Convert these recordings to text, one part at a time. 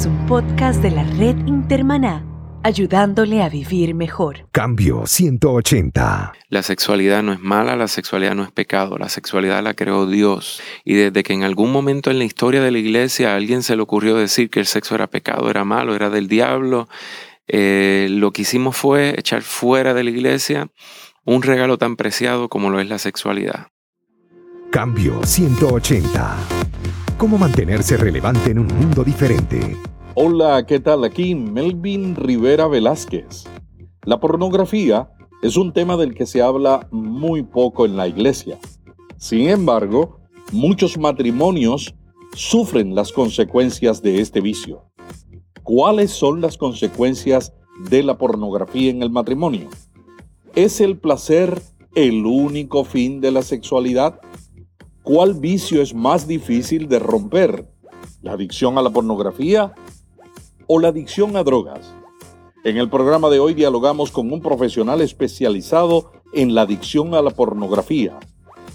es un podcast de la red Intermaná, ayudándole a vivir mejor. Cambio 180. La sexualidad no es mala, la sexualidad no es pecado, la sexualidad la creó Dios. Y desde que en algún momento en la historia de la iglesia a alguien se le ocurrió decir que el sexo era pecado, era malo, era del diablo, eh, lo que hicimos fue echar fuera de la iglesia un regalo tan preciado como lo es la sexualidad. Cambio 180. ¿Cómo mantenerse relevante en un mundo diferente? Hola, ¿qué tal? Aquí Melvin Rivera Velázquez. La pornografía es un tema del que se habla muy poco en la iglesia. Sin embargo, muchos matrimonios sufren las consecuencias de este vicio. ¿Cuáles son las consecuencias de la pornografía en el matrimonio? ¿Es el placer el único fin de la sexualidad? ¿Cuál vicio es más difícil de romper? ¿La adicción a la pornografía o la adicción a drogas? En el programa de hoy dialogamos con un profesional especializado en la adicción a la pornografía.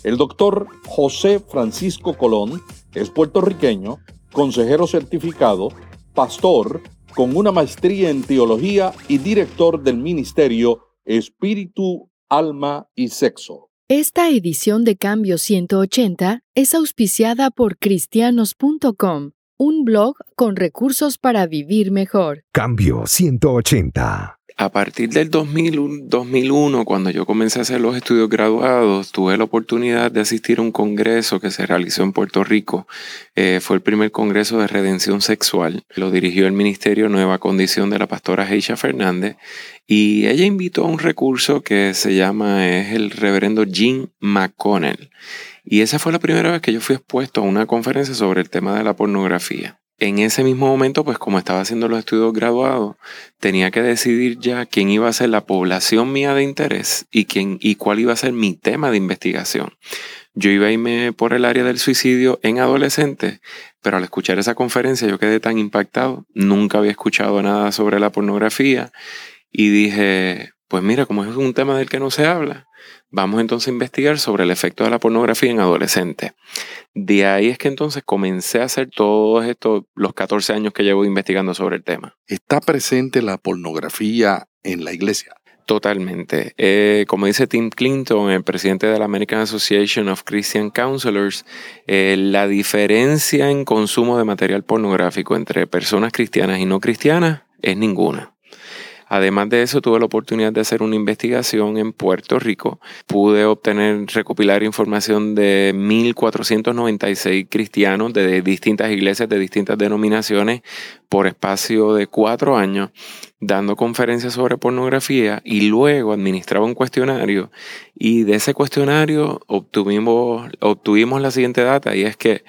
El doctor José Francisco Colón es puertorriqueño, consejero certificado, pastor, con una maestría en teología y director del ministerio Espíritu, Alma y Sexo. Esta edición de Cambio 180 es auspiciada por cristianos.com, un blog con recursos para vivir mejor. Cambio 180. A partir del 2001, cuando yo comencé a hacer los estudios graduados, tuve la oportunidad de asistir a un congreso que se realizó en Puerto Rico. Eh, fue el primer congreso de redención sexual. Lo dirigió el Ministerio Nueva Condición de la pastora Heisha Fernández y ella invitó a un recurso que se llama, es el reverendo Jim McConnell. Y esa fue la primera vez que yo fui expuesto a una conferencia sobre el tema de la pornografía. En ese mismo momento, pues como estaba haciendo los estudios graduados, tenía que decidir ya quién iba a ser la población mía de interés y, quién, y cuál iba a ser mi tema de investigación. Yo iba a irme por el área del suicidio en adolescentes, pero al escuchar esa conferencia yo quedé tan impactado, nunca había escuchado nada sobre la pornografía y dije, pues mira, como es un tema del que no se habla, vamos entonces a investigar sobre el efecto de la pornografía en adolescentes. De ahí es que entonces comencé a hacer todos estos, los 14 años que llevo investigando sobre el tema. ¿Está presente la pornografía en la iglesia? Totalmente. Eh, como dice Tim Clinton, el presidente de la American Association of Christian Counselors, eh, la diferencia en consumo de material pornográfico entre personas cristianas y no cristianas es ninguna. Además de eso, tuve la oportunidad de hacer una investigación en Puerto Rico. Pude obtener, recopilar información de 1.496 cristianos de distintas iglesias, de distintas denominaciones, por espacio de cuatro años, dando conferencias sobre pornografía y luego administraba un cuestionario. Y de ese cuestionario obtuvimos, obtuvimos la siguiente data y es que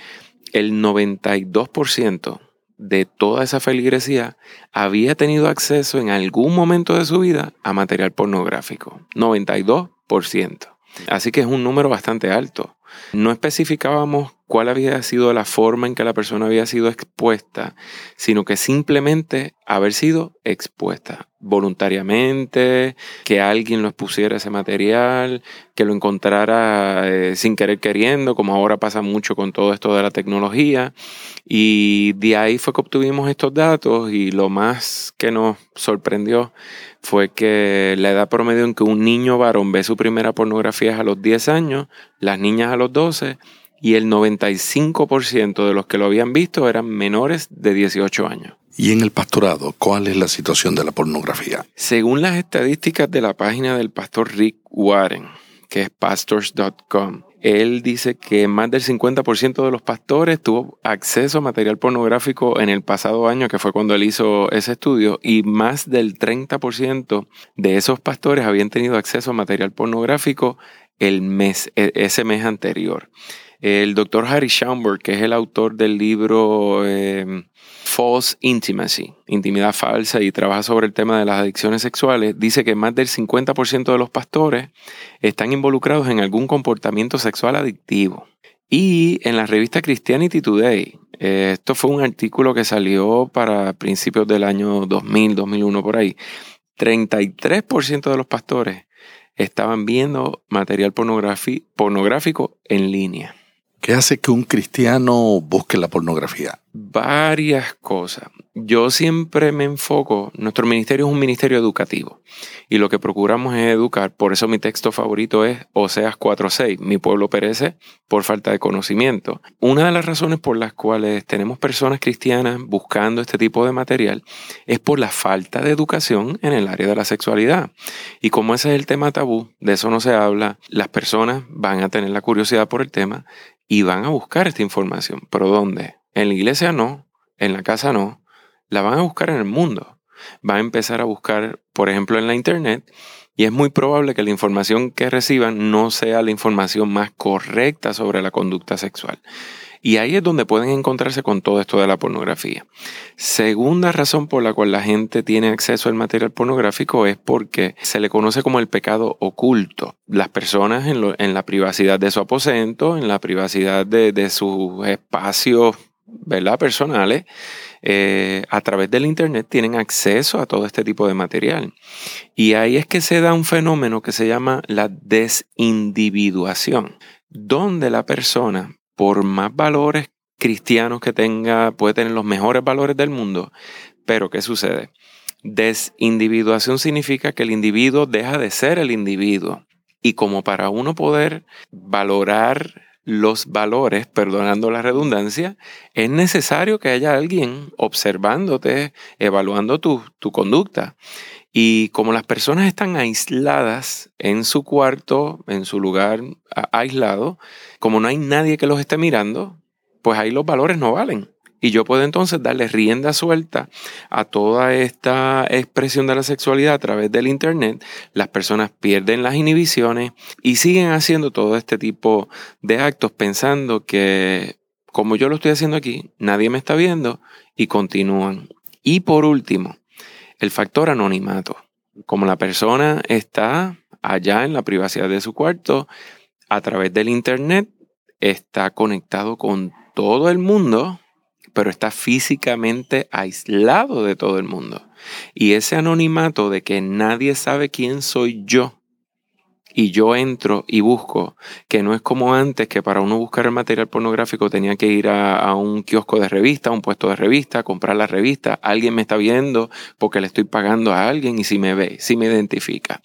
el 92% de toda esa feligresía había tenido acceso en algún momento de su vida a material pornográfico. 92%. Así que es un número bastante alto. No especificábamos cuál había sido la forma en que la persona había sido expuesta, sino que simplemente haber sido expuesta voluntariamente, que alguien lo expusiera ese material, que lo encontrara eh, sin querer queriendo, como ahora pasa mucho con todo esto de la tecnología. Y de ahí fue que obtuvimos estos datos y lo más que nos sorprendió fue que la edad promedio en que un niño varón ve su primera pornografía es a los 10 años, las niñas a los 12 y el 95% de los que lo habían visto eran menores de 18 años. ¿Y en el pastorado, cuál es la situación de la pornografía? Según las estadísticas de la página del pastor Rick Warren, que es pastors.com, él dice que más del 50% de los pastores tuvo acceso a material pornográfico en el pasado año, que fue cuando él hizo ese estudio, y más del 30% de esos pastores habían tenido acceso a material pornográfico el mes, e, ese mes anterior. El doctor Harry Schaumburg, que es el autor del libro em, False Intimacy, intimidad falsa, y trabaja sobre el tema de las adicciones sexuales, dice que más del 50% de los pastores están involucrados en algún comportamiento sexual adictivo. Y en la revista Christianity Today, eh, esto fue un artículo que salió para principios del año 2000, 2001 por ahí, 33% de los pastores estaban viendo material pornográfico en línea. ¿Qué hace que un cristiano busque la pornografía? Varias cosas. Yo siempre me enfoco, nuestro ministerio es un ministerio educativo y lo que procuramos es educar, por eso mi texto favorito es Oseas 4.6, mi pueblo perece por falta de conocimiento. Una de las razones por las cuales tenemos personas cristianas buscando este tipo de material es por la falta de educación en el área de la sexualidad. Y como ese es el tema tabú, de eso no se habla, las personas van a tener la curiosidad por el tema y van a buscar esta información. ¿Pero dónde? En la iglesia no, en la casa no, la van a buscar en el mundo. Van a empezar a buscar, por ejemplo, en la internet y es muy probable que la información que reciban no sea la información más correcta sobre la conducta sexual. Y ahí es donde pueden encontrarse con todo esto de la pornografía. Segunda razón por la cual la gente tiene acceso al material pornográfico es porque se le conoce como el pecado oculto. Las personas en, la privacidad de su aposento, en la privacidad de, de sus espacios ¿verdad? personales, eh, a través del Internet tienen acceso a todo este tipo de material. Y ahí es que se da un fenómeno que se llama la desindividuación, donde la persona, por más valores cristianos que tenga, puede tener los mejores valores del mundo, pero ¿qué sucede? Desindividuación significa que el individuo deja de ser el individuo. Y como para uno poder valorar los valores, perdonando la redundancia, es necesario que haya alguien observándote, evaluando tu, tu, conducta. Y como las personas están aisladas en su cuarto, en su lugar aislado, como no hay nadie que los esté mirando, pues ahí los valores no valen. Y yo puedo entonces darle rienda suelta a toda esta expresión de la sexualidad a través del Internet. Las personas pierden las inhibiciones y siguen haciendo todo este tipo de actos pensando que como yo lo estoy haciendo aquí, nadie me está viendo y continúan. Y por último, el factor anonimato. Como la persona está allá en la privacidad de su cuarto, a través del Internet, está conectado con todo el mundo pero está físicamente aislado de todo el mundo. Y ese anonimato de que nadie sabe quién soy yo, y yo entro y busco, que no es como antes, que para uno buscar el material pornográfico tenía que ir a, un kiosco de revista, a un puesto de revista, comprar la revista, alguien me está viendo porque le estoy pagando a alguien y si me ve, si me identifica.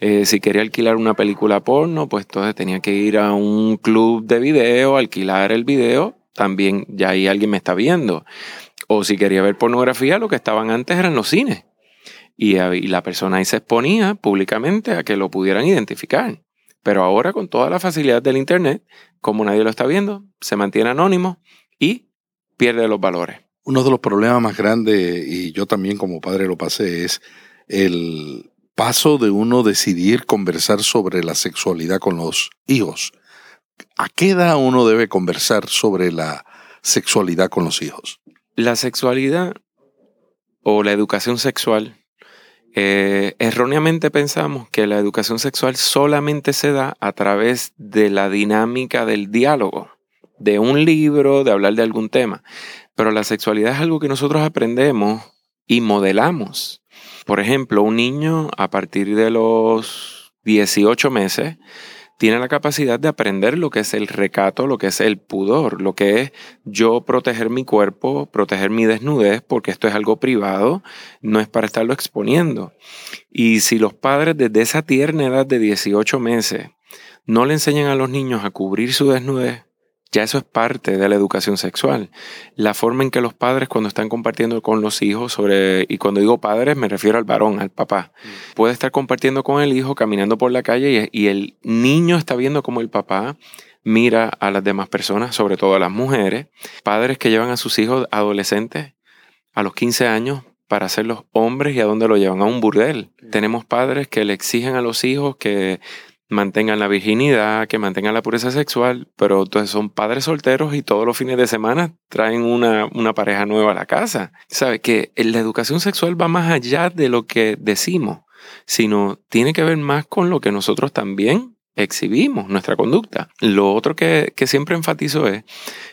Eh, si quería alquilar una película porno, pues entonces tenía que ir a un club de video, alquilar el video también ya ahí alguien me está viendo. O si quería ver pornografía, lo que estaban antes eran los cines. Y, la persona ahí se exponía públicamente a que lo pudieran identificar. Pero ahora con toda la facilidad del Internet, como nadie lo está viendo, se mantiene anónimo y pierde los valores. Uno de los problemas más grandes, y yo también como padre lo pasé, es el paso de uno decidir conversar sobre la sexualidad con los hijos. ¿A qué edad uno debe conversar sobre la sexualidad con los hijos? La sexualidad o la educación sexual, eh, erróneamente pensamos que la educación sexual solamente se da a través de la dinámica del diálogo, de un libro, de hablar de algún tema. Pero la sexualidad es algo que nosotros aprendemos y modelamos. Por ejemplo, un niño a partir de los 18 meses tiene la capacidad de aprender lo que es el recato, lo que es el pudor, lo que es yo proteger mi cuerpo, proteger mi desnudez, porque esto es algo privado, no es para estarlo exponiendo. Y si los padres desde esa tierna edad de 18 meses no le enseñan a los niños a cubrir su desnudez, ya eso es parte de la educación sexual. La forma en que los padres cuando están compartiendo con los hijos sobre, y cuando digo padres me refiero al varón, al papá, mm. puede estar compartiendo con el hijo, caminando por la calle y, y el niño está viendo como el papá mira a las demás personas, sobre todo a las mujeres, padres que llevan a sus hijos adolescentes a los 15 años para hacerlos hombres y a dónde lo llevan, a un burdel. Mm. Tenemos padres que le exigen a los hijos que mantengan la virginidad, que mantengan la pureza sexual, pero entonces son padres solteros y todos los fines de semana traen una, pareja nueva a la casa. ¿Sabe? Que la educación sexual va más allá de lo que decimos, sino tiene que ver más con lo que nosotros también exhibimos, nuestra conducta. Lo otro que, que siempre enfatizo es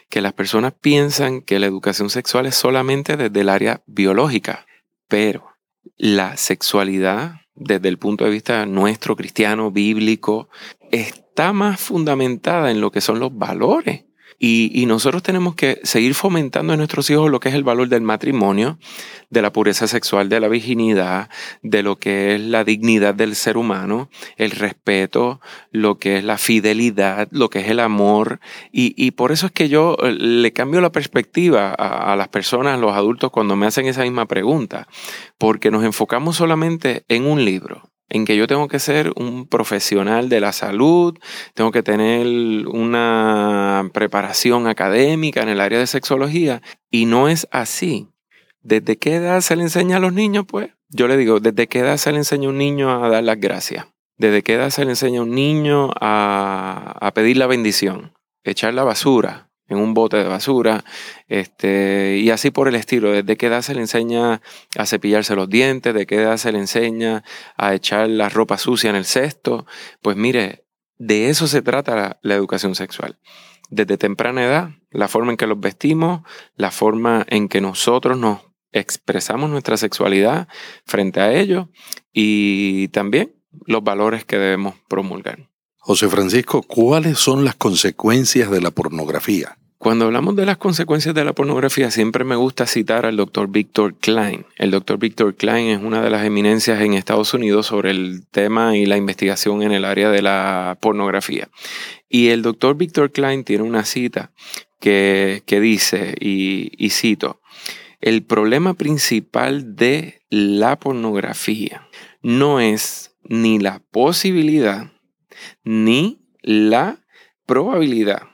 que las personas piensan que la educación sexual es solamente desde el área biológica, pero la sexualidad desde el punto de vista nuestro, cristiano, bíblico, está más fundamentada en lo que son los valores Y, nosotros tenemos que seguir fomentando en nuestros hijos lo que es el valor del matrimonio, de la pureza sexual, de la virginidad, de lo que es la dignidad del ser humano, el respeto, lo que es la fidelidad, lo que es el amor. Y, por eso es que yo eh, le cambio la perspectiva a, a las personas, a los adultos, cuando me hacen esa misma pregunta, porque nos enfocamos solamente en un libro en que yo tengo que ser un profesional de la salud, tengo que tener una preparación académica en el área de sexología, y no es así. ¿Desde qué edad se le enseña a los niños? Pues yo le digo, ¿desde qué edad se le enseña a un niño a dar las gracias? ¿Desde qué edad se le enseña a un niño a, a pedir la bendición? Echar la basura, en un bote de basura, este, y así por el estilo. ¿Desde qué edad se le enseña a cepillarse los dientes? ¿De qué edad se le enseña a echar la ropa sucia en el cesto? Pues mire, de eso se trata la, educación sexual. Desde temprana edad, la forma en que los vestimos, la forma en que nosotros nos expresamos nuestra sexualidad frente a ellos y también los valores que debemos promulgar. José Francisco, ¿cuáles son las consecuencias de la pornografía? Cuando hablamos de las consecuencias de la pornografía, siempre me gusta citar al doctor Victor Klein. El doctor Victor Klein es una de las eminencias en Estados Unidos sobre el tema y la investigación en el área de la pornografía. Y el doctor Victor Klein tiene una cita que, dice, y, y cito, el problema principal de la pornografía no es ni la posibilidad ni la probabilidad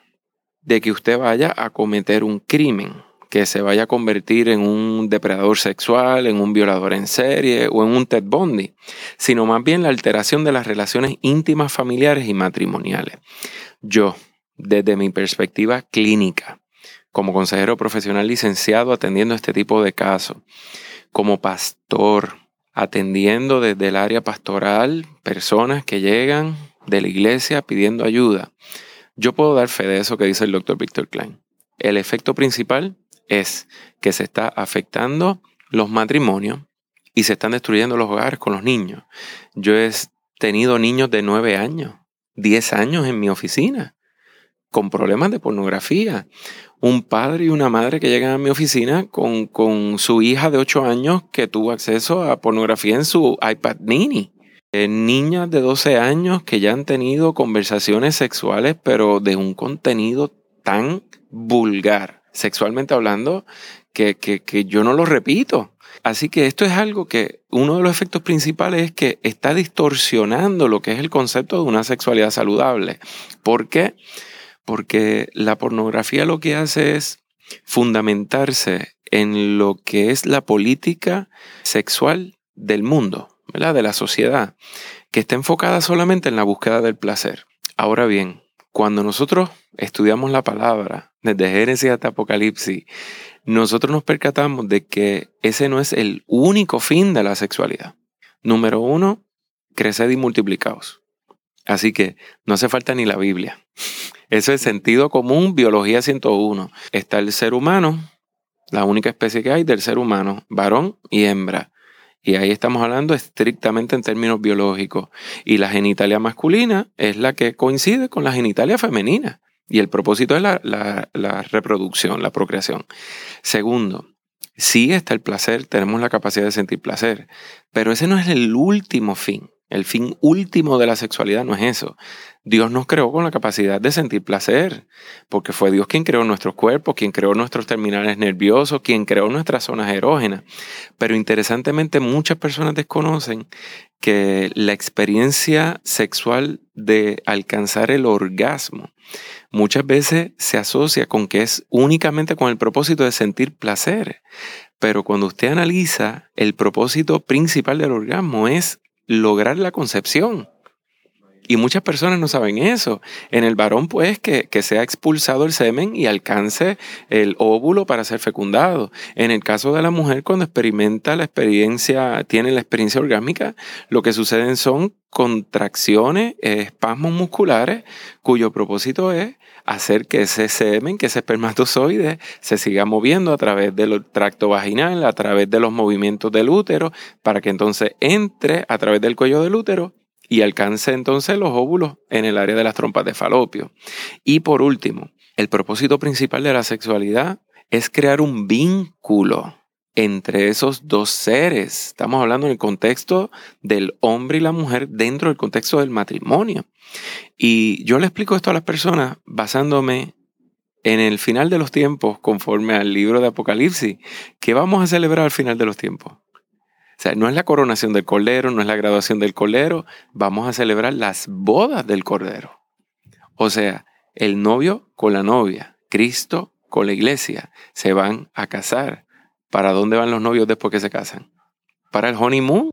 de que usted vaya a cometer un crimen, que se vaya a convertir en un depredador sexual, en un violador en serie o en un Ted Bundy, sino más bien la alteración de las relaciones íntimas, familiares y matrimoniales. Yo, desde mi perspectiva clínica, como consejero profesional licenciado atendiendo este tipo de casos, como pastor, atendiendo desde el área pastoral personas que llegan de la iglesia pidiendo ayuda, yo puedo dar fe de eso que dice el doctor Víctor Klein. El efecto principal es que se está afectando los matrimonios y se están destruyendo los hogares con los niños. Yo he tenido niños de 9 años, 10 años en mi oficina con problemas de pornografía. Un padre y una madre que llegan a mi oficina con, con su hija de 8 años que tuvo acceso a pornografía en su iPad mini. Eh, niñas de 12 años que ya han tenido conversaciones sexuales, pero de un contenido tan vulgar, sexualmente hablando, que, que, yo no lo repito. Así que esto es algo que uno de los efectos principales es que está distorsionando lo que es el concepto de una sexualidad saludable. ¿Por qué? Porque la pornografía lo que hace es fundamentarse en lo que es la política sexual del mundo de la sociedad, que está enfocada solamente en la búsqueda del placer. Ahora bien, cuando nosotros estudiamos la palabra, desde Génesis hasta Apocalipsis, nosotros nos percatamos de que ese no es el único fin de la sexualidad. Número uno, creced y multiplicaos. Así que no hace falta ni la Biblia. Eso es sentido común, biología 101. Está el ser humano, la única especie que hay del ser humano, varón y hembra. Y ahí estamos hablando estrictamente en términos biológicos. Y la genitalia masculina es la que coincide con la genitalia femenina. Y el propósito es la, la reproducción, la procreación. Segundo, sí está el placer, tenemos la capacidad de sentir placer, pero ese no es el último fin. El fin último de la sexualidad no es eso. Dios nos creó con la capacidad de sentir placer, porque fue Dios quien creó nuestros cuerpos, quien creó nuestros terminales nerviosos, quien creó nuestras zonas erógenas. Pero interesantemente muchas personas desconocen que la experiencia sexual de alcanzar el orgasmo muchas veces se asocia con que es únicamente con el propósito de sentir placer. Pero cuando usted analiza, el propósito principal del orgasmo es lograr la concepción. Y muchas personas no saben eso. En el varón, pues, que, que sea expulsado el semen y alcance el óvulo para ser fecundado. En el caso de la mujer, cuando experimenta la experiencia, tiene la experiencia orgánica, lo que suceden son contracciones, espasmos musculares, cuyo propósito es hacer que ese semen, que ese espermatozoide, se siga moviendo a través del tracto vaginal, a través de los movimientos del útero, para que entonces entre a través del cuello del útero y alcance entonces los óvulos en el área de las trompas de falopio. Y por último, El propósito principal de la sexualidad es crear un vínculo entre esos dos seres. Estamos hablando en el contexto del hombre y la mujer dentro del contexto del matrimonio. Y yo le explico esto a las personas basándome en el final de los tiempos, conforme al libro de Apocalipsis, que vamos a celebrar al final de los tiempos. O sea, no es la coronación del Cordero, no es la graduación del Cordero, vamos a celebrar las bodas del Cordero. O sea, el novio con la novia, Cristo con la iglesia, se van a casar. ¿Para dónde van los novios después que se casan? Para el honeymoon.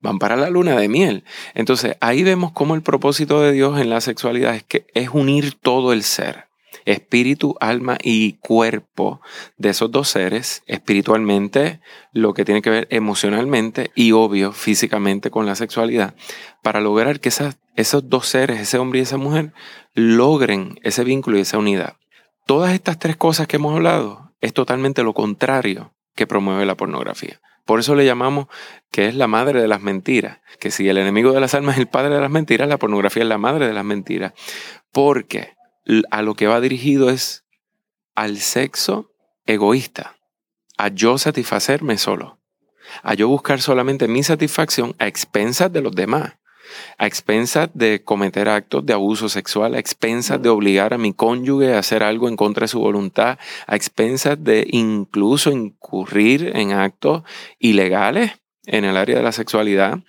Van para la luna de miel. Entonces ahí vemos cómo el propósito de Dios en la sexualidad es que es unir todo el ser espíritu, alma y cuerpo de esos dos seres, espiritualmente, lo que tiene que ver emocionalmente y obvio físicamente con la sexualidad, para lograr que esos dos seres, ese hombre y esa mujer, logren ese vínculo y esa unidad. Todas estas tres cosas que hemos hablado es totalmente lo contrario que promueve la pornografía. Por eso le llamamos que es la madre de las mentiras. Que si el enemigo de las almas es el padre de las mentiras, la pornografía es la madre de las mentiras. Porque a lo que va dirigido es al sexo egoísta, a yo satisfacerme solo, a yo buscar solamente mi satisfacción a expensas de los demás, a expensas de cometer actos de abuso sexual, a expensas de obligar a mi cónyuge a hacer algo en contra de su voluntad, a expensas de incluso incurrir en actos ilegales en el área de la sexualidad.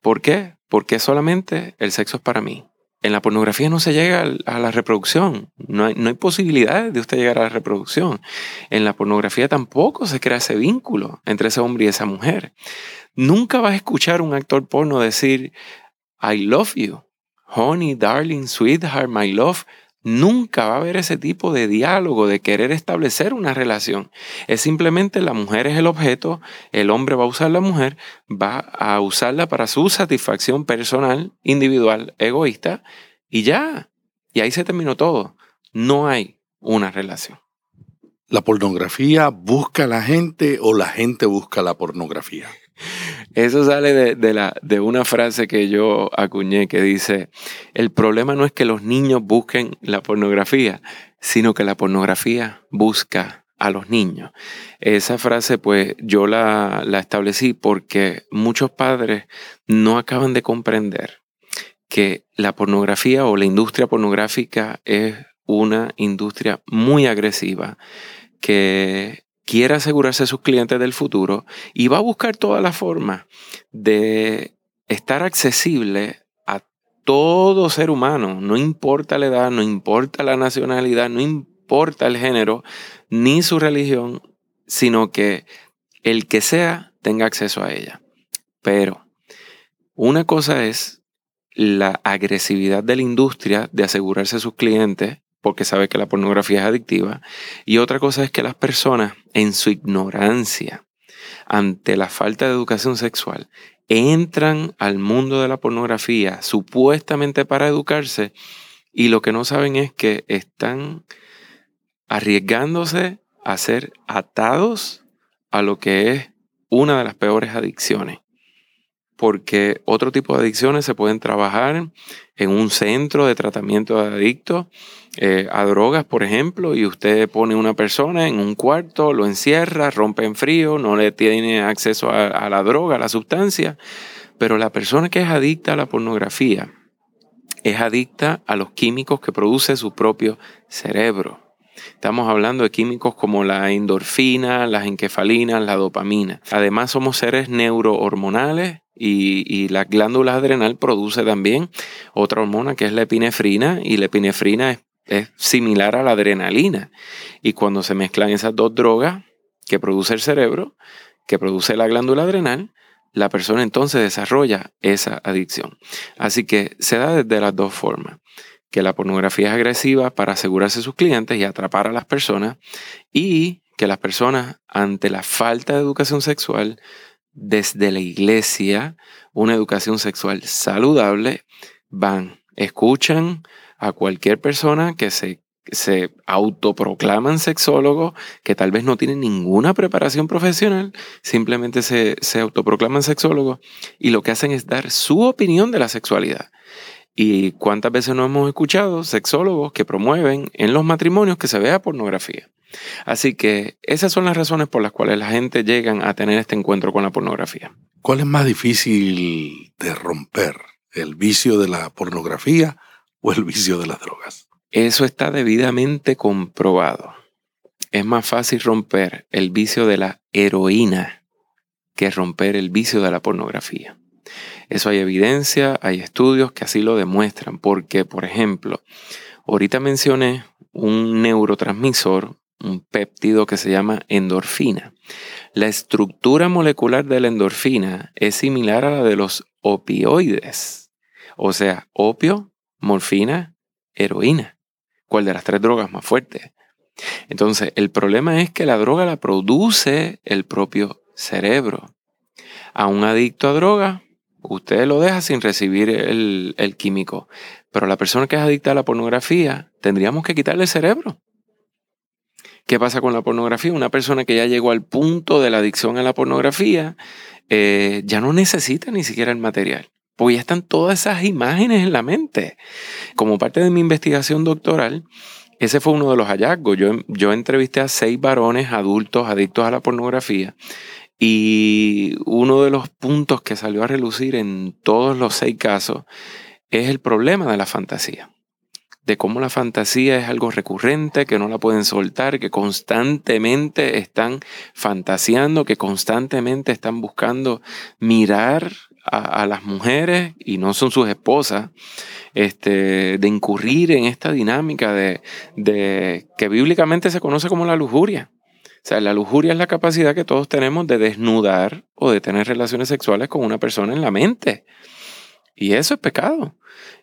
¿Por qué? Porque solamente el sexo es para mí. En la pornografía no se llega a la reproducción, no hay, posibilidad de usted llegar a la reproducción. En la pornografía tampoco se crea ese vínculo entre ese hombre y esa mujer. Nunca vas a escuchar un actor porno decir, I love you, honey, darling, sweetheart, my love. Nunca va a haber ese tipo de diálogo, de querer establecer una relación. Es simplemente la mujer es el objeto, el hombre va a usar la mujer, va a usarla para su satisfacción personal, individual, egoísta, y ya. Y ahí se terminó todo. No hay una relación. ¿La pornografía busca a la gente o la gente busca la pornografía? Eso sale de, una frase que yo acuñé que dice, el problema no es que los niños busquen la pornografía, sino que la pornografía busca a los niños. Esa frase pues yo la, la establecí porque muchos padres no acaban de comprender que la pornografía o la industria pornográfica es una industria muy agresiva que quiere asegurarse a sus clientes del futuro y va a buscar todas las formas de estar accesible a todo ser humano, no importa la edad, no importa la nacionalidad, no importa el género, ni su religión, sino que el que sea tenga acceso a ella. Pero una cosa es la agresividad de la industria de asegurarse a sus clientes porque sabe que la pornografía es adictiva. Y otra cosa es que las personas, en su ignorancia, ante la falta de educación sexual, entran al mundo de la pornografía supuestamente para educarse y lo que no saben es que están arriesgándose a ser atados a lo que es una de las peores adicciones. Porque otro tipo de adicciones se pueden trabajar en un centro de tratamiento de adictos eh, a drogas, por ejemplo, y usted pone una persona en un cuarto, lo encierra, rompe en frío, no le tiene acceso a, la droga, a la sustancia, pero la persona que es adicta a la pornografía es adicta a los químicos que produce su propio cerebro. Estamos hablando de químicos como la endorfina, las encefalinas, la dopamina. Además somos seres neurohormonales y, la glándula adrenal produce también otra hormona que es la epinefrina y la epinefrina es, es similar a la adrenalina. Y cuando se mezclan esas dos drogas que produce el cerebro, que produce la glándula adrenal, la persona entonces desarrolla esa adicción. Así que se da desde las dos formas que la pornografía es agresiva para asegurarse sus clientes y atrapar a las personas y que las personas ante la falta de educación sexual desde la iglesia, una educación sexual saludable, van, escuchan a cualquier persona que se, se autoproclaman sexólogos, que tal vez no tienen ninguna preparación profesional, simplemente se, se autoproclaman sexólogos y lo que hacen es dar su opinión de la sexualidad. ¿Y cuántas veces no hemos escuchado sexólogos que promueven en los matrimonios que se vea pornografía? Así que esas son las razones por las cuales la gente llega a tener este encuentro con la pornografía. ¿Cuál es más difícil de romper? ¿El vicio de la pornografía o el vicio de las drogas? Eso está debidamente comprobado. Es más fácil romper el vicio de la heroína que romper el vicio de la pornografía. Eso hay evidencia, hay estudios que así lo demuestran, porque, por ejemplo, ahorita mencioné un neurotransmisor, un péptido que se llama endorfina. La estructura molecular de la endorfina es similar a la de los opioides, o sea, opio, morfina, heroína. ¿Cuál de las tres drogas más fuerte? Entonces, el problema es que la droga la produce el propio cerebro. A un adicto a droga, usted lo deja sin recibir el, químico. Pero la persona que es adicta a la pornografía, tendríamos que quitarle el cerebro. ¿Qué pasa con la pornografía? Una persona que ya llegó al punto de la adicción a la pornografía eh, ya no necesita ni siquiera el material, porque ya están todas esas imágenes en la mente. Como parte de mi investigación doctoral, ese fue uno de los hallazgos. Yo, yo entrevisté a seis varones adultos adictos a la pornografía y uno de los puntos que salió a relucir en todos los seis casos es el problema de la fantasía. De cómo la fantasía es algo recurrente, que no la pueden soltar, que constantemente están fantaseando, que constantemente están buscando mirar a, las mujeres y no son sus esposas, este, de incurrir en esta dinámica de, de que bíblicamente se conoce como la lujuria. O sea, la lujuria es la capacidad que todos tenemos de desnudar o de tener relaciones sexuales con una persona en la mente. Y eso es pecado.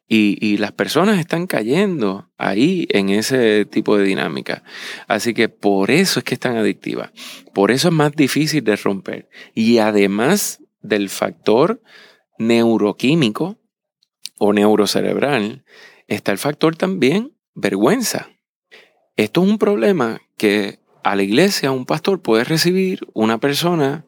Y, las personas están cayendo ahí en ese tipo de dinámica. Así que por eso es que es tan adictiva. Por eso es más difícil de romper. Y además del factor neuroquímico o neurocerebral, está el factor también vergüenza. Esto es un problema que a la iglesia un pastor puede recibir una persona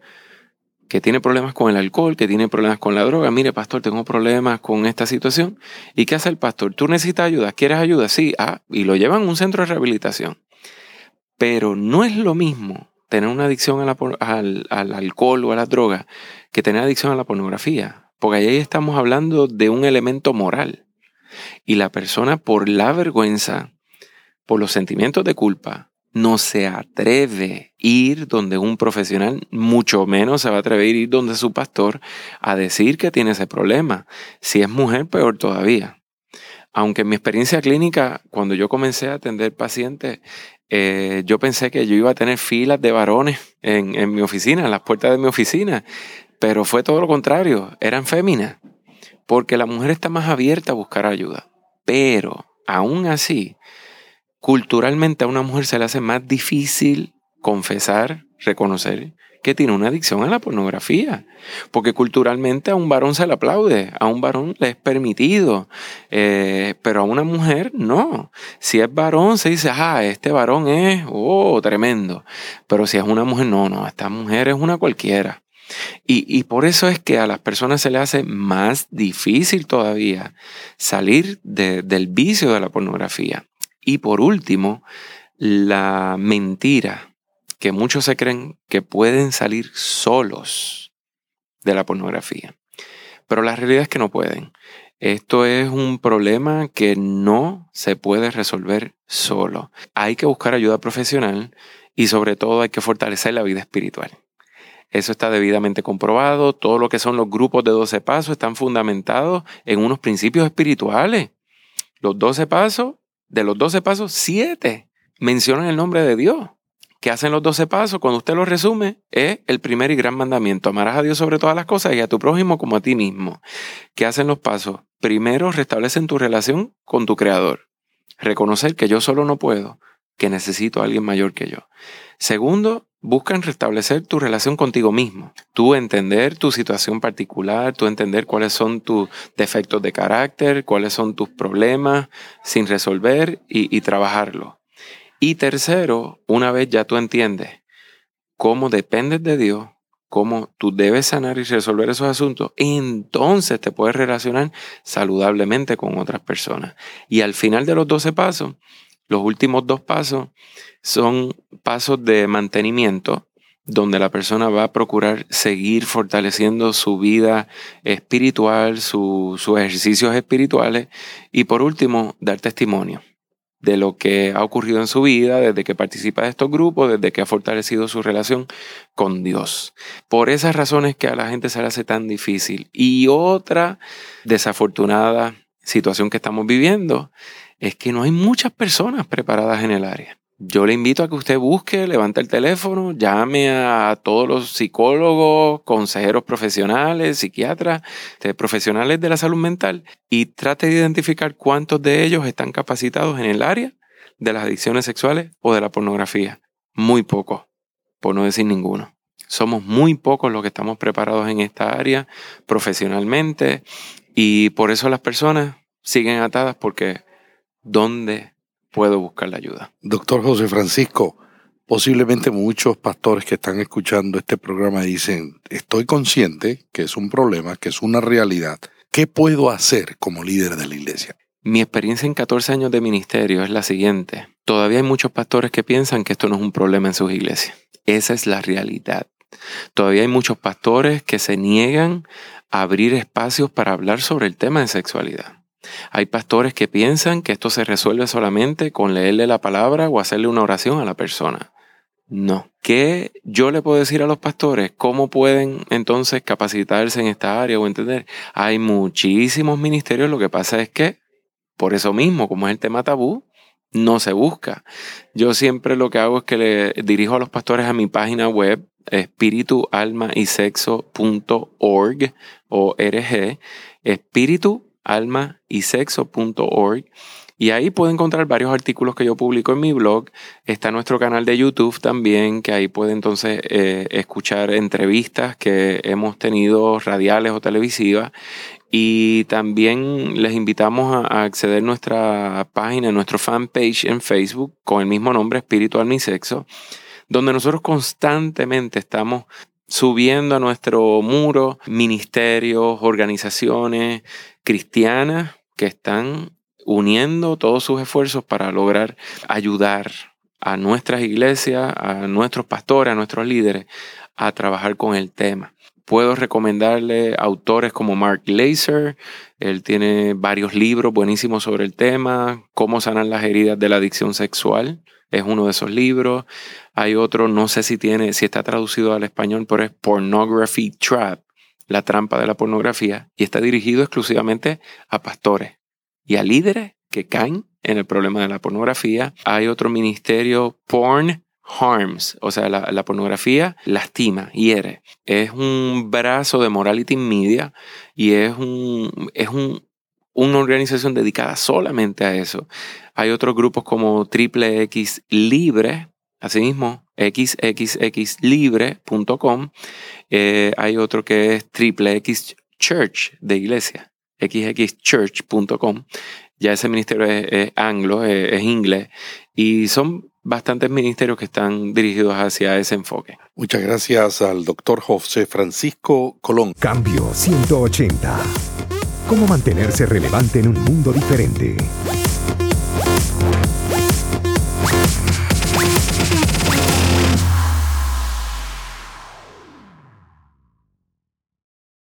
que tiene problemas con el alcohol, que tiene problemas con la droga. Mire, pastor, tengo problemas con esta situación. ¿Y qué hace el pastor? ¿Tú necesitas ayuda? ¿Quieres ayuda? Sí. Ah, y lo llevan a un centro de rehabilitación. Pero no es lo mismo tener una adicción al, al, alcohol o a la droga que tener adicción a la pornografía. Porque ahí estamos hablando de un elemento moral. Y la persona por la vergüenza, por los sentimientos de culpa, no se atreve a ir donde un profesional, mucho menos se va a atrever a ir donde su pastor a decir que tiene ese problema. Si es mujer, peor todavía. Aunque en mi experiencia clínica, cuando yo comencé a atender pacientes, eh, yo pensé que yo iba a tener filas de varones en, mi oficina, en las puertas de mi oficina, pero fue todo lo contrario, eran féminas, porque la mujer está más abierta a buscar ayuda. Pero, aún así, culturalmente a una mujer se le hace más difícil confesar, reconocer que tiene una adicción a la pornografía. Porque culturalmente a un varón se le aplaude, a un varón le es permitido, eh, una mujer no. Si es varón se dice, ah, este varón es, oh, tremendo. Pero si es una mujer, no, no, esta mujer es una cualquiera. Y, por eso es que a las personas se le hace más difícil todavía salir del vicio de la pornografía. Y por último, la mentira, que muchos se creen que pueden salir solos de la pornografía. Pero la realidad es que no pueden. Esto es un problema que no se puede resolver solo. Hay que buscar ayuda profesional y sobre todo hay que fortalecer la vida espiritual. Eso está debidamente comprobado. Todo lo que son los grupos de 12 pasos están fundamentados en unos principios espirituales. Los 12 pasos de los 12 pasos, siete mencionan el nombre de Dios. ¿Qué hacen los 12 pasos? Cuando usted lo resume, es el primer y gran mandamiento. Amarás a Dios sobre todas las cosas y a tu prójimo como a ti mismo. ¿Qué hacen los pasos? Primero, restablecen tu relación con tu Creador. Reconocer que yo solo no puedo, que necesito a alguien mayor que yo. Segundo, buscan restablecer tu relación contigo mismo. Tú entender tu situación particular, tú entender cuáles son tus defectos de carácter, cuáles son tus problemas sin resolver y, y. Y tercero, una vez ya tú entiendes cómo dependes de Dios, cómo tú debes sanar y resolver esos asuntos, entonces te puedes relacionar saludablemente con otras personas. Y al final de los 12 pasos, los últimos dos pasos son pasos de mantenimiento, donde la persona va a procurar seguir fortaleciendo su vida espiritual, sus ejercicios espirituales y por último, dar testimonio de lo que ha ocurrido en su vida desde que participa de estos grupos, desde que ha fortalecido su relación con Dios. Por esas razones que a la gente se le hace tan difícil. Y otra desafortunada situación que estamos viviendo es que no hay muchas personas preparadas en el área. Yo le invito a que usted busque, levante el teléfono, llame a todos los psicólogos, consejeros profesionales, psiquiatras, profesionales de la salud mental y trate de identificar cuántos de ellos están capacitados en el área de las adicciones sexuales o de la pornografía. Muy pocos, por no decir ninguno. Somos muy pocos los que estamos preparados en esta área profesionalmente y por eso las personas siguen atadas porque ¿dónde puedo buscar la ayuda. Doctor José Francisco, posiblemente muchos pastores que están escuchando este programa dicen, estoy consciente que es un problema, que es una realidad. ¿Qué puedo hacer como líder de la iglesia? Mi experiencia en 14 años de ministerio es la siguiente. Todavía hay muchos pastores que piensan que esto no es un problema en sus iglesias. Esa es la realidad. Todavía hay muchos pastores que se niegan a abrir espacios para hablar sobre el tema de sexualidad. Hay pastores que piensan que esto se resuelve solamente con leerle la palabra o hacerle una oración a la persona. No. ¿Qué yo le puedo decir a los pastores? ¿Cómo pueden entonces capacitarse en esta área o entender? Hay muchísimos ministerios, lo que pasa es que, por eso mismo, como es el tema tabú, no se busca. Yo siempre lo que hago es que le dirijo a los pastores a mi página web, espíritu, o RG, espíritu, alma y sexo.org. Y ahí puede encontrar varios artículos que yo publico en mi blog. Está nuestro canal de YouTube también, que ahí puede entonces eh, escuchar entrevistas que hemos tenido radiales o televisivas. Y también les invitamos a, acceder a nuestra página, nuestro fanpage en Facebook con el mismo nombre, Espíritu, Alma y Sexo, donde nosotros constantemente estamos subiendo a nuestro muro ministerios, organizaciones cristianas que están uniendo todos sus esfuerzos para lograr ayudar a nuestras iglesias, a nuestros pastores, a nuestros líderes a trabajar con el tema. Puedo recomendarle autores como Mark Laser, él tiene varios libros buenísimos sobre el tema, cómo sanar las heridas de la adicción sexual, es uno de esos libros. Hay otro, no sé si tiene, si está traducido al español, pero es Pornography Trap, la trampa de la pornografía, y está dirigido exclusivamente a pastores y a líderes que caen en el problema de la pornografía. Hay otro ministerio, Porn Harms, o sea, la, pornografía lastima, hiere. Es un brazo de Morality Media y es, un, es un, una organización dedicada solamente a eso. Hay otros grupos como Triple X Libre, asimismo, xxxlibre.com. Eh, hay otro que es Triple X Church de iglesia, xxchurch.com. Ya ese ministerio es, anglo, es, inglés, y son bastantes ministerios que están dirigidos hacia ese enfoque. Muchas gracias al doctor José Francisco Colón. Cambio 180. ¿Cómo mantenerse relevante en un mundo diferente?